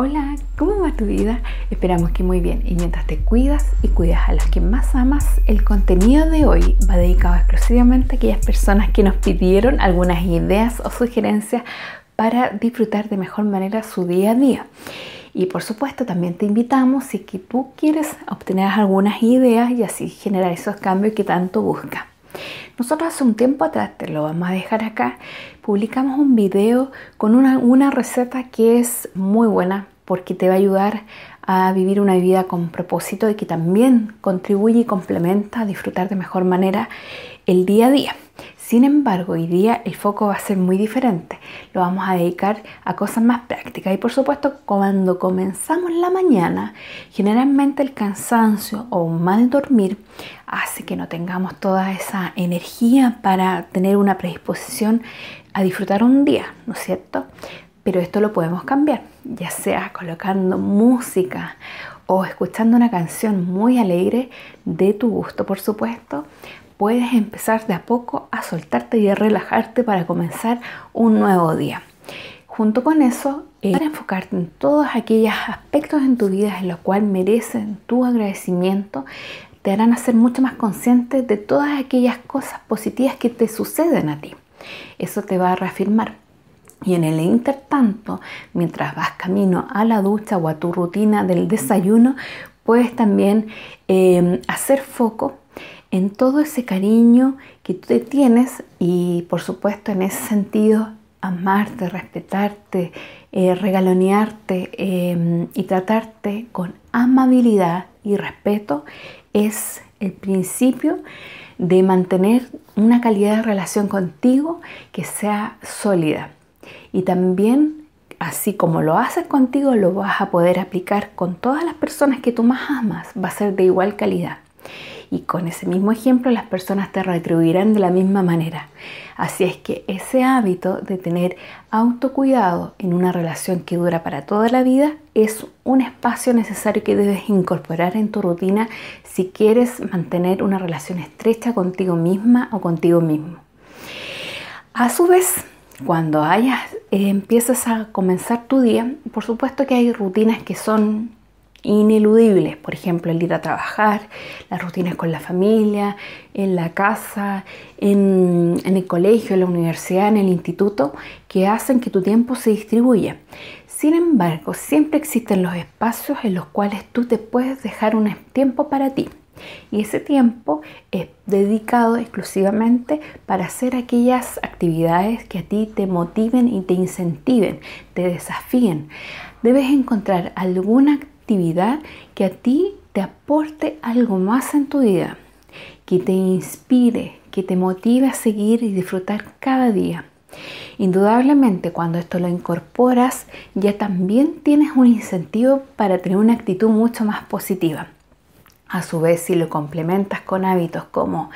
Hola, ¿cómo va tu vida? Esperamos que muy bien. Y mientras te cuidas y cuidas a las que más amas, el contenido de hoy va dedicado exclusivamente a aquellas personas que nos pidieron algunas ideas o sugerencias para disfrutar de mejor manera su día a día. Y por supuesto también te invitamos si tú quieres obtener algunas ideas y así generar esos cambios que tanto buscas. Nosotros hace un tiempo atrás, te lo vamos a dejar acá, publicamos un video con una, una receta que es muy buena porque te va a ayudar a vivir una vida con propósito y que también contribuye y complementa a disfrutar de mejor manera el día a día. Sin embargo, hoy día el foco va a ser muy diferente. Lo vamos a dedicar a cosas más prácticas. Y por supuesto, cuando comenzamos la mañana, generalmente el cansancio o mal dormir hace que no tengamos toda esa energía para tener una predisposición a disfrutar un día, ¿no es cierto? Pero esto lo podemos cambiar, ya sea colocando música o escuchando una canción muy alegre de tu gusto, por supuesto, puedes empezar de a poco a soltarte y a relajarte para comenzar un nuevo día. Junto con eso, eh, para enfocarte en todos aquellos aspectos en tu vida en los cuales merecen tu agradecimiento, te harán ser mucho más consciente de todas aquellas cosas positivas que te suceden a ti. Eso te va a reafirmar. Y en el intertanto, mientras vas camino a la ducha o a tu rutina del desayuno, puedes también eh, hacer foco en todo ese cariño que tú tienes y por supuesto en ese sentido amarte, respetarte, eh, regalonearte em, y tratarte con amabilidad y respeto es el principio de mantener una calidad de relación contigo que sea sólida. Y también, así como lo haces contigo, lo vas a poder aplicar con todas las personas que tú más amas. Va a ser de igual calidad y con ese mismo ejemplo las personas te retribuirán de la misma manera. Así es que ese hábito de tener autocuidado en una relación que dura para toda la vida es un espacio necesario que debes incorporar en tu rutina si quieres mantener una relación estrecha contigo misma o contigo mismo. A su vez, cuando hayas, eh, empiezas a comenzar tu día, por supuesto que hay rutinas que son ineludibles, por ejemplo, el ir a trabajar, las rutinas con la familia, en la casa, en, el colegio, en la universidad, en el instituto, que hacen que tu tiempo se distribuya. Sin embargo, siempre existen los espacios en los cuales tú te puedes dejar un tiempo para ti. Y ese tiempo es dedicado exclusivamente para hacer aquellas actividades que a ti te motiven y te incentiven, te desafíen. Debes encontrar alguna actividad que a ti te aporte algo más en tu vida, que te inspire, que te motive a seguir y disfrutar cada día. Indudablemente cuando esto lo incorporas ya también tienes un incentivo para tener una actitud mucho más positiva. A su vez, si lo complementas con hábitos como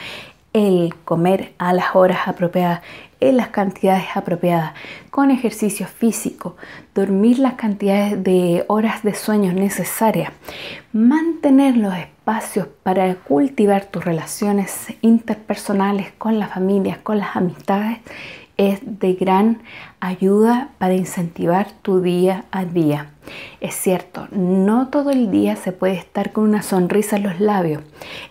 el comer a las horas apropiadas, en las cantidades apropiadas, con ejercicio físico, dormir las cantidades de horas de sueño necesarias, mantener los espacios para cultivar tus relaciones interpersonales con las familias, con las amistades, es de gran ayuda para incentivar tu día a día. Es cierto, no todo el día se puede estar con una sonrisa en los labios.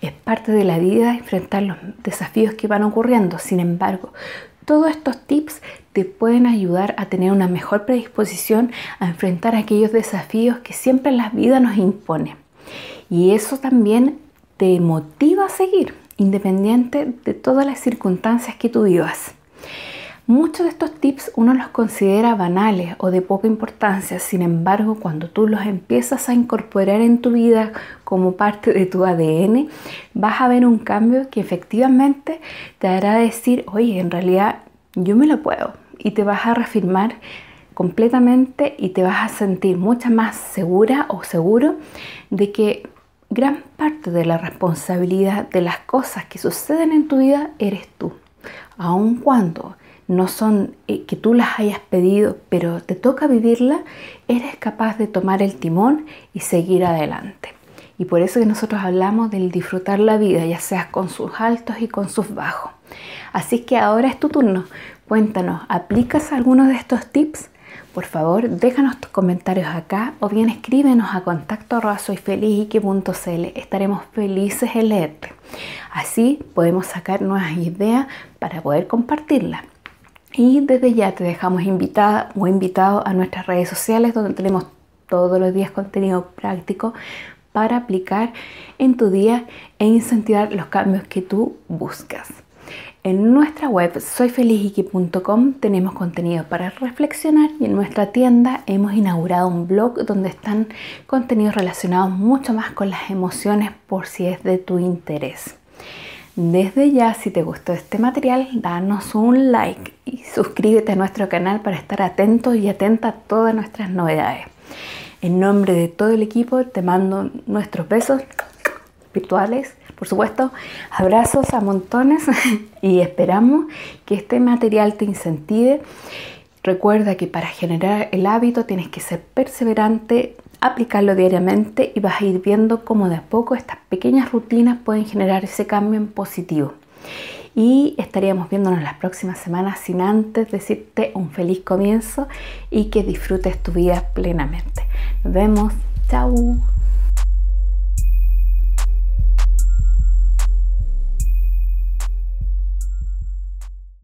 Es parte de la vida enfrentar los desafíos que van ocurriendo. Sin embargo, todos estos tips te pueden ayudar a tener una mejor predisposición a enfrentar aquellos desafíos que siempre la vida nos impone. Y eso también te motiva a seguir, independiente de todas las circunstancias que tú vivas. Muchos de estos tips uno los considera banales o de poca importancia, sin embargo, cuando tú los empiezas a incorporar en tu vida como parte de tu ADN, vas a ver un cambio que efectivamente te hará decir, oye, en realidad yo me lo puedo, y te vas a reafirmar completamente y te vas a sentir mucha más segura o seguro de que gran parte de la responsabilidad de las cosas que suceden en tu vida eres tú, aun cuando no son eh, que tú las hayas pedido, pero te toca vivirla, eres capaz de tomar el timón y seguir adelante. Y por eso que nosotros hablamos del disfrutar la vida, ya sea con sus altos y con sus bajos. Así que ahora es tu turno. Cuéntanos, ¿aplicas algunos de estos tips? por favor déjanos tus comentarios acá o bien escríbenos a contacto arroba. Estaremos felices en leerte. Así podemos sacar nuevas ideas para poder compartirlas. Y desde ya te dejamos invitada o invitado a nuestras redes sociales donde tenemos todos los días contenido práctico para aplicar en tu día e incentivar los cambios que tú buscas. En nuestra web soyfeliziki.com tenemos contenido para reflexionar y en nuestra tienda hemos inaugurado un blog donde están contenidos relacionados mucho más con las emociones por si es de tu interés. Desde ya, si te gustó este material, danos un like y suscríbete a nuestro canal para estar atento y atenta a todas nuestras novedades. En nombre de todo el equipo te mando nuestros besos virtuales por supuesto, abrazos a montones y esperamos que este material te incentive. Recuerda que para generar el hábito tienes que ser perseverante, aplicarlo diariamente y vas a ir viendo cómo de a poco estas pequeñas rutinas pueden generar ese cambio en positivo. Y estaríamos viéndonos las próximas semanas sin antes decirte un feliz comienzo y que disfrutes tu vida plenamente. Nos vemos. Chao.